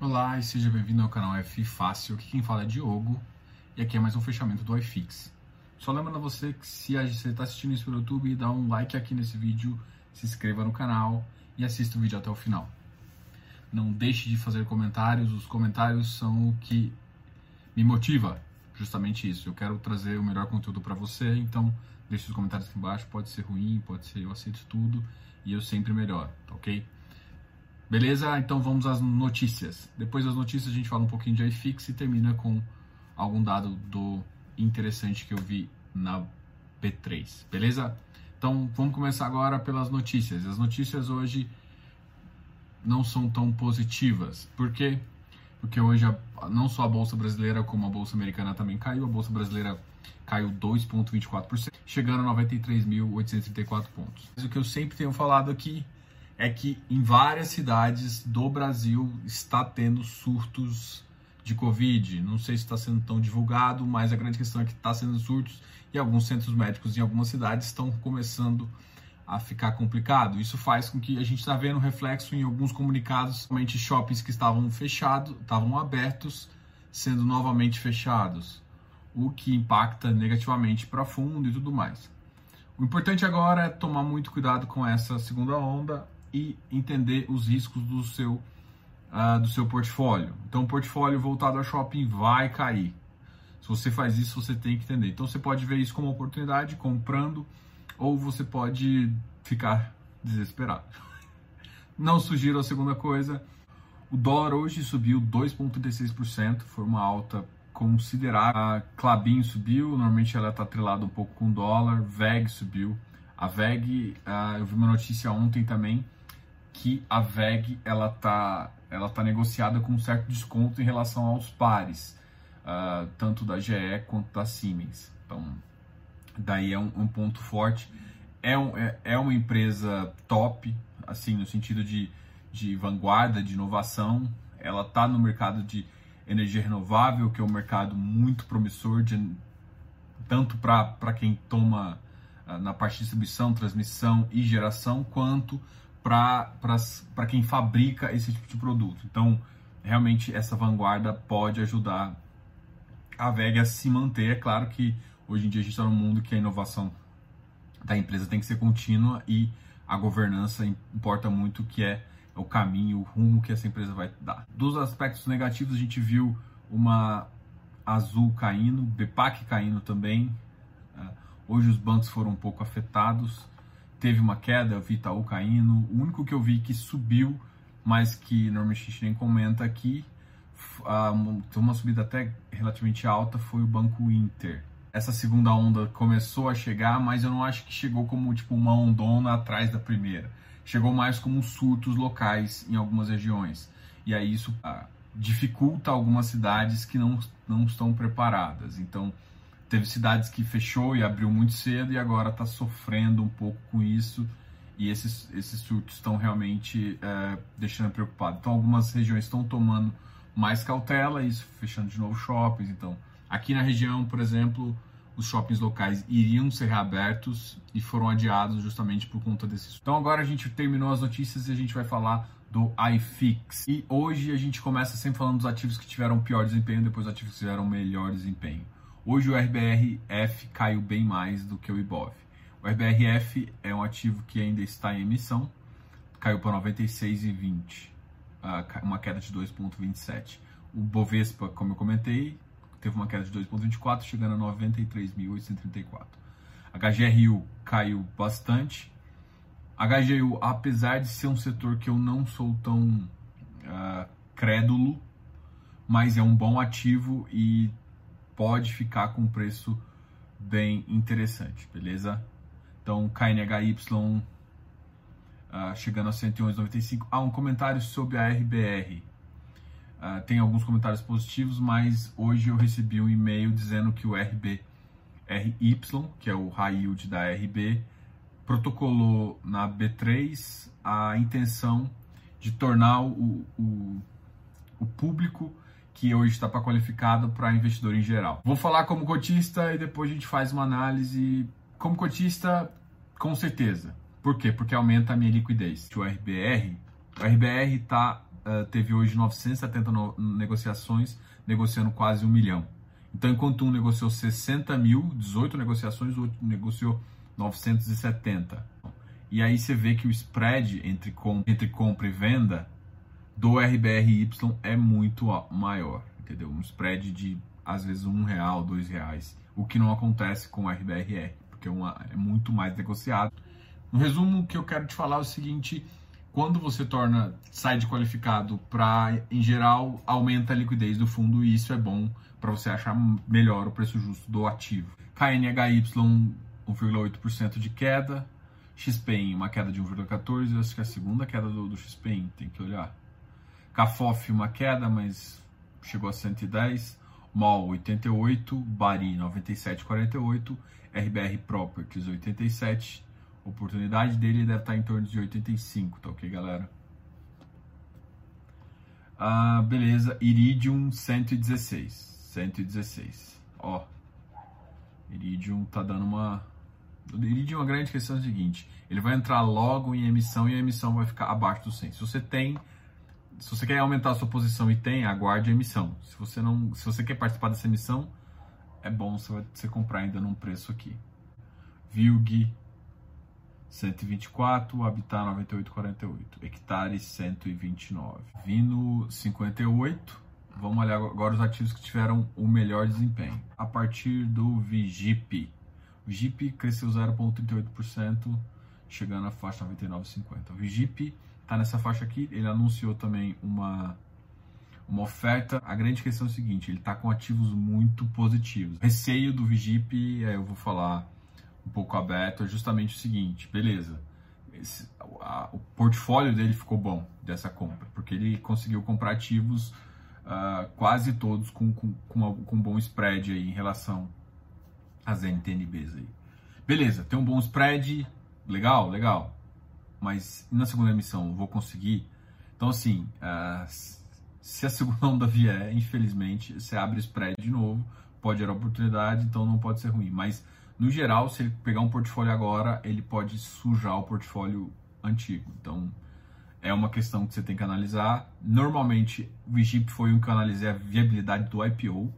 Olá e seja bem-vindo ao canal F Fácil. Aqui quem fala é Diogo e aqui é mais um fechamento do iFix. Só lembrando você que se você está assistindo isso pelo YouTube, dá um like aqui nesse vídeo, se inscreva no canal e assista o vídeo até o final. Não deixe de fazer comentários, os comentários são o que me motiva, justamente isso. Eu quero trazer o melhor conteúdo para você, então deixe os comentários aqui embaixo, pode ser ruim, pode ser eu aceito tudo e eu sempre melhor, tá ok? Beleza? Então vamos às notícias. Depois das notícias a gente fala um pouquinho de iFix e termina com algum dado do interessante que eu vi na B3. Beleza? Então vamos começar agora pelas notícias. As notícias hoje não são tão positivas. Por quê? Porque hoje a, não só a bolsa brasileira como a bolsa americana também caiu. A bolsa brasileira caiu 2,24%, chegando a 93.834 pontos. Mas o que eu sempre tenho falado aqui é que em várias cidades do Brasil está tendo surtos de Covid. Não sei se está sendo tão divulgado, mas a grande questão é que está sendo surtos e alguns centros médicos em algumas cidades estão começando a ficar complicado. Isso faz com que a gente está vendo reflexo em alguns comunicados, somente shoppings que estavam fechados, estavam abertos, sendo novamente fechados, o que impacta negativamente para fundo e tudo mais. O importante agora é tomar muito cuidado com essa segunda onda e entender os riscos do seu, uh, do seu portfólio. Então, o portfólio voltado a shopping vai cair. Se você faz isso, você tem que entender. Então, você pode ver isso como oportunidade, comprando, ou você pode ficar desesperado. Não sugiro a segunda coisa. O dólar hoje subiu 2,36%, foi uma alta considerável. A Clabin subiu, normalmente ela está atrelada um pouco com o dólar. VEG subiu. A VEG, uh, eu vi uma notícia ontem também, que a VEG ela tá, ela tá negociada com um certo desconto em relação aos pares, uh, tanto da GE quanto da Siemens. Então, daí é um, um ponto forte. É, um, é, é, uma empresa top, assim, no sentido de, de vanguarda, de inovação. Ela está no mercado de energia renovável, que é um mercado muito promissor, de, tanto para quem toma uh, na parte de distribuição, transmissão e geração, quanto para quem fabrica esse tipo de produto. Então, realmente, essa vanguarda pode ajudar a VEG a se manter. É claro que hoje em dia a gente está num mundo que a inovação da empresa tem que ser contínua e a governança importa muito, que é o caminho, o rumo que essa empresa vai dar. Dos aspectos negativos, a gente viu uma Azul caindo, BPAC caindo também. É, hoje os bancos foram um pouco afetados teve uma queda, eu vi Itaú caindo. O único que eu vi que subiu, mas que normalmente a gente nem comenta aqui, tem uma subida até relativamente alta, foi o Banco Inter. Essa segunda onda começou a chegar, mas eu não acho que chegou como tipo uma ondona atrás da primeira. Chegou mais como surtos locais em algumas regiões. E aí isso ah, dificulta algumas cidades que não, não estão preparadas. Então, teve cidades que fechou e abriu muito cedo e agora está sofrendo um pouco com isso e esses, esses surtos estão realmente é, deixando preocupado. Então algumas regiões estão tomando mais cautela, isso fechando de novo shoppings. Então aqui na região, por exemplo, os shoppings locais iriam ser reabertos e foram adiados justamente por conta desse. Então agora a gente terminou as notícias e a gente vai falar do iFix. E hoje a gente começa sempre falando dos ativos que tiveram pior desempenho, depois ativos que tiveram melhor desempenho. Hoje o RBRF caiu bem mais do que o IBOV. O RBRF é um ativo que ainda está em emissão, caiu para 96,20, uma queda de 2,27. O Bovespa, como eu comentei, teve uma queda de 2,24, chegando a 93.834. A HGRU caiu bastante. A HGRU, apesar de ser um setor que eu não sou tão uh, crédulo, mas é um bom ativo e pode ficar com um preço bem interessante, beleza? Então, KNHY uh, ah, chegando a 111,95. Há um comentário sobre a RBR. Uh, ah, tem alguns comentários positivos, mas hoje eu recebi um e-mail dizendo que o RB RY, que é o high yield da RB, protocolou na B3 a intenção de tornar o, o, o público que hoje está qualificado para investidor em geral. Vou falar como cotista e depois a gente faz uma análise. Como cotista, com certeza. Por quê? Porque aumenta a minha liquidez. O RBR, o RBR está uh, teve hoje 970 no, negociações, negociando quase um milhão. Então, enquanto um negociou 60 mil, 18 negociações, o outro negociou 970. E aí você vê que o spread entre, com, entre compra e venda do RBRY é muito maior, entendeu? Um spread de às vezes um real, dois reais, o que não acontece com o RBRR, porque é, uma, é muito mais negociado. No resumo, o que eu quero te falar é o seguinte: quando você torna sai de qualificado para, em geral, aumenta a liquidez do fundo e isso é bom para você achar melhor o preço justo do ativo. KNHY 1,8% de queda, XPEN uma queda de 1,14%, acho que é a segunda queda do, do XPEN, tem que olhar. CAFOF uma queda, mas chegou a 110, MOL 88, Bari 97,48, RBR Properties 87, oportunidade dele deve estar em torno de 85, tá ok, galera? Ah, beleza, Iridium 116, 116, ó, Iridium tá dando uma Iridium, a grande questão é a seguinte: ele vai entrar logo em emissão e a emissão vai ficar abaixo do 100. Se você tem, se você quer aumentar a sua posição e tem, aguarde a emissão. Se você não, se você quer participar dessa emissão, é bom você, você comprar ainda num preço aqui. Vilg 124, Habitat 9848, Hectare 129, Vino 58. Vamos olhar agora os ativos que tiveram o melhor desempenho. A partir do Vigip, o cresceu 0,38%, chegando à faixa 99,50. O está nessa faixa aqui, ele anunciou também uma, uma oferta. A grande questão é o seguinte, ele está com ativos muito positivos. Receio do Vigip, é, eu vou falar um pouco aberto, é justamente o seguinte, beleza, esse, a, o portfólio dele ficou bom dessa compra, porque ele conseguiu comprar ativos uh, quase todos com, com, com, com um bom spread aí em relação as NTNBs aí. Beleza, tem um bom spread, legal, legal. Mas na segunda emissão vou conseguir? Então, assim, uh, se a segunda onda vier, infelizmente, você abre spread de novo, pode gerar oportunidade, então não pode ser ruim. Mas, no geral, se ele pegar um portfólio agora, ele pode sujar o portfólio antigo. Então, é uma questão que você tem que analisar. Normalmente, o Egip foi um que eu analisei a viabilidade do IPO.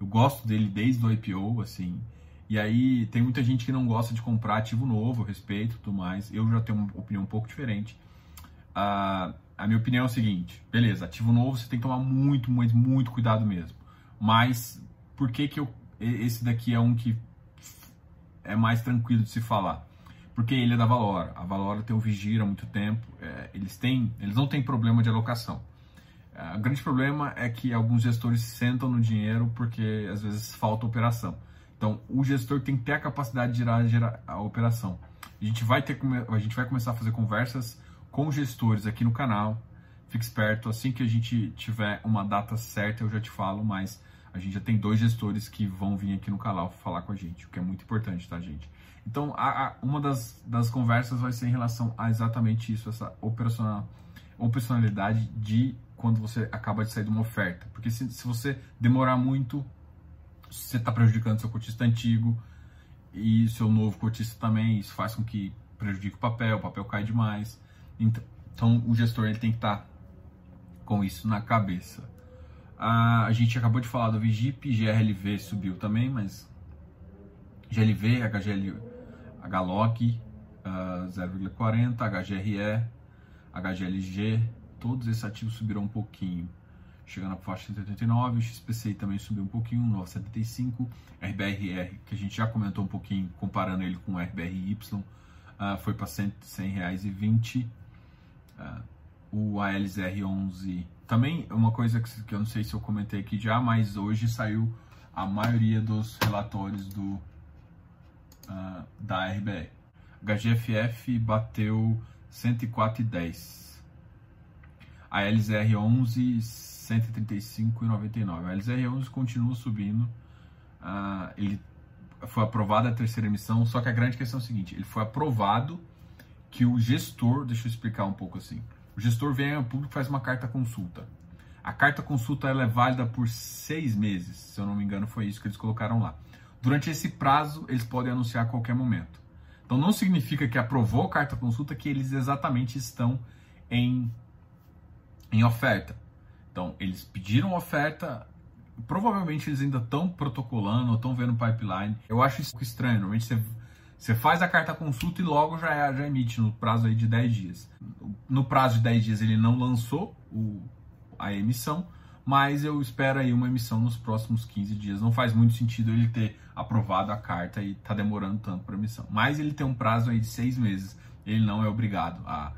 Eu gosto dele desde o IPO, assim. E aí tem muita gente que não gosta de comprar ativo novo, respeito tudo mais. Eu já tenho uma opinião um pouco diferente. Uh, a minha opinião é o seguinte, beleza, ativo novo você tem que tomar muito, muito, muito cuidado mesmo. Mas por que que eu, esse daqui é um que é mais tranquilo de se falar? Porque ele é da Valora. A Valora tem o Vigira há muito tempo. É, eles têm, eles não têm problema de alocação. É, o grande problema é que alguns gestores sentam no dinheiro porque às vezes falta operação. Então, o gestor tem que ter a capacidade de gerar, gerar a operação. A gente, vai ter, a gente vai começar a fazer conversas com gestores aqui no canal. Fique esperto, assim que a gente tiver uma data certa, eu já te falo, mas a gente já tem dois gestores que vão vir aqui no canal falar com a gente, o que é muito importante, tá, gente? Então, a, a, uma das, das conversas vai ser em relação a exatamente isso, essa operacional, operacionalidade de quando você acaba de sair de uma oferta. Porque se, se você demorar muito, você está prejudicando seu cotista antigo e seu novo cotista também. Isso faz com que prejudique o papel, o papel cai demais. Então, o gestor ele tem que estar tá com isso na cabeça. a gente acabou de falar do Vigip, GRLV subiu também, mas GLV, HGL, HLOG uh, 0,40, HGRE, HGLG, todos esses ativos subiram um pouquinho chegando à faixa 189, o XPCI também subiu um pouquinho, 975, RBRR, que a gente já comentou um pouquinho, comparando ele com o RBRY, uh, foi para R$ 100,20, uh, o ALZR11 também, uma coisa que, que eu não sei se eu comentei aqui já, mas hoje saiu a maioria dos relatórios do, uh, da RBR. HGFF bateu 104,10. A LZR11 135,99. A LZR11 continua subindo. Uh, ele foi aprovada a terceira emissão, só que a grande questão é o seguinte: ele foi aprovado que o gestor, deixa eu explicar um pouco assim. O gestor vem ao público e faz uma carta consulta. A carta consulta ela é válida por seis meses, se eu não me engano, foi isso que eles colocaram lá. Durante esse prazo, eles podem anunciar a qualquer momento. Então não significa que aprovou a carta consulta que eles exatamente estão em em oferta. Então, eles pediram oferta, provavelmente eles ainda estão protocolando estão vendo pipeline. Eu acho isso estranho. Normalmente você, você faz a carta consulta e logo já, é, já emite no prazo aí de 10 dias. No prazo de 10 dias ele não lançou o, a emissão, mas eu espero aí uma emissão nos próximos 15 dias. Não faz muito sentido ele ter aprovado a carta e tá demorando tanto para emissão. Mas ele tem um prazo aí de seis meses. Ele não é obrigado a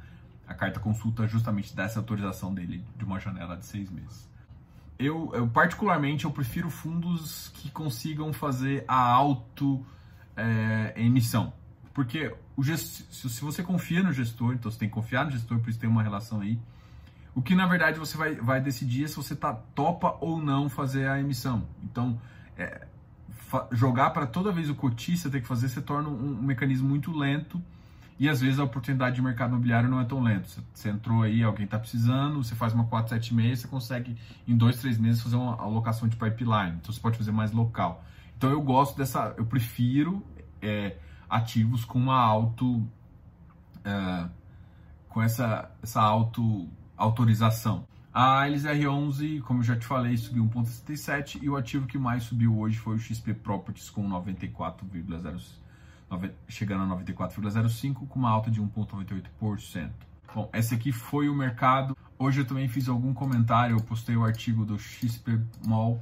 a carta consulta justamente dessa autorização dele de uma janela de seis meses. Eu, eu particularmente eu prefiro fundos que consigam fazer a auto é, emissão, porque o se você confia no gestor, então você tem que confiar no gestor, por isso tem uma relação aí. O que na verdade você vai, vai decidir é se você tá, topa ou não fazer a emissão. Então, é, jogar para toda vez o cotista ter que fazer se torna um, um mecanismo muito lento e às vezes a oportunidade de mercado imobiliário não é tão lento. Você entrou aí, alguém está precisando, você faz uma 476, você consegue em dois, três meses fazer uma alocação de pipeline. Então você pode fazer mais local. Então eu gosto dessa, eu prefiro é, ativos com uma auto, é, com essa, essa auto autorização. A LZR11, como eu já te falei, subiu 1,77 e o ativo que mais subiu hoje foi o XP Properties com 94,05 chegando a 94,05 com uma alta de 1,98%. Bom, esse aqui foi o mercado. Hoje eu também fiz algum comentário, eu postei o artigo do XP Mall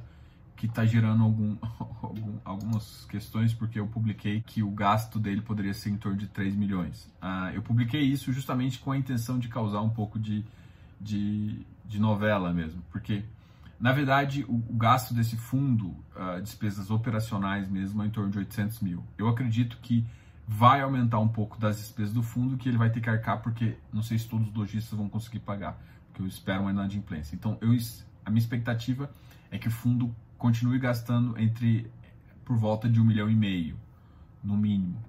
que está gerando algum, algum, algumas questões, porque eu publiquei que o gasto dele poderia ser em torno de 3 milhões. Uh, eu publiquei isso justamente com a intenção de causar um pouco de, de, de novela mesmo, porque na verdade, o, o gasto desse fundo, uh, despesas operacionais mesmo, é em torno de 800 mil. Eu acredito que vai aumentar um pouco das despesas do fundo, que ele vai ter que arcar, porque não sei se todos os lojistas vão conseguir pagar, porque eu espero uma inadimplência. Então, eu, a minha expectativa é que o fundo continue gastando entre por volta de um milhão e meio, no mínimo.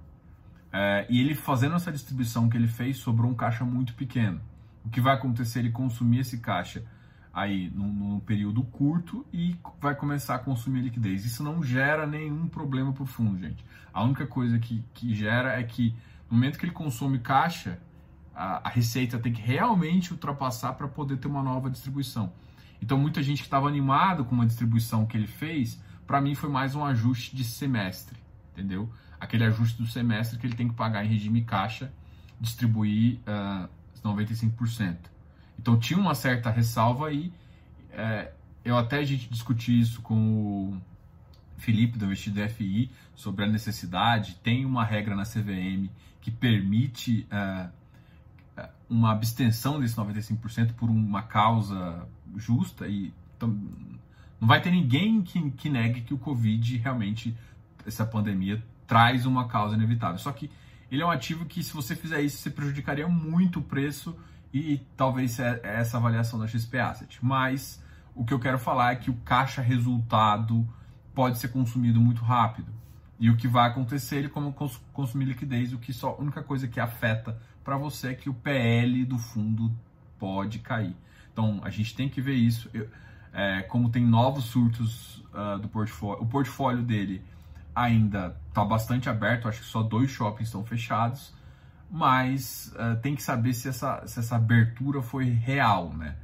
É, e ele fazendo essa distribuição que ele fez, sobrou um caixa muito pequeno. O que vai acontecer? Ele consumir esse caixa aí num, num, período curto e vai começar a consumir liquidez. Isso não gera nenhum problema para o fundo, gente. A única coisa que, que gera é que no momento que ele consome caixa, a, a receita tem que realmente ultrapassar para poder ter uma nova distribuição. Então, muita gente que estava animado com uma distribuição que ele fez, para mim foi mais um ajuste de semestre, entendeu? Aquele ajuste do semestre que ele tem que pagar em regime caixa, distribuir uh, 95%. Então tinha uma certa ressalva aí. É, eu até a gente discuti isso com o Felipe do Vestido FI sobre a necessidade. Tem uma regra na CVM que permite é, é, uma abstenção desse 95% por uma causa justa e então, não vai ter ninguém que, que negue que o Covid realmente, essa pandemia, traz uma causa inevitável. Só que ele é um ativo que, se você fizer isso, você prejudicaria muito o preço e talvez é essa avaliação da XP Asset. Mas o que eu quero falar é que o caixa resultado pode ser consumido muito rápido. E o que vai acontecer, ele como consumir liquidez, o que só a única coisa que afeta para você é que o PL do fundo pode cair. Então a gente tem que ver isso. Eu, é, como tem novos surtos uh, do portfólio, o portfólio dele ainda está bastante aberto, acho que só dois shoppings estão fechados mas uh, tem que saber se essa, se essa abertura foi real, né?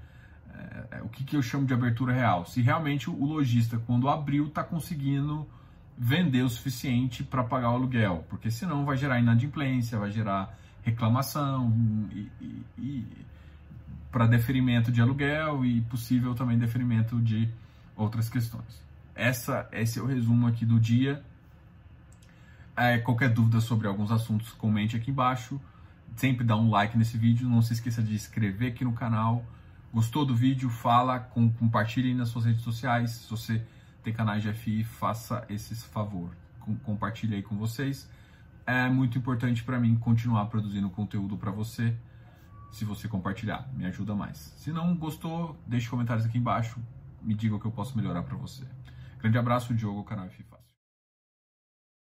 Uh, o que, que eu chamo de abertura real? Se realmente o lojista, quando abriu, está conseguindo vender o suficiente para pagar o aluguel, porque senão vai gerar inadimplência, vai gerar reclamação e, e, e para deferimento de aluguel e possível também deferimento de outras questões. Essa, esse é o resumo aqui do dia. É, qualquer dúvida sobre alguns assuntos, comente aqui embaixo. Sempre dá um like nesse vídeo. Não se esqueça de inscrever aqui no canal. Gostou do vídeo? Fala, com, compartilhe nas suas redes sociais. Se você tem canais de FI, faça esse favor. Com, compartilhe aí com vocês. É muito importante para mim continuar produzindo conteúdo para você. Se você compartilhar, me ajuda mais. Se não gostou, deixe comentários aqui embaixo. Me diga o que eu posso melhorar para você. Grande abraço, Diogo, canal FI Fácil.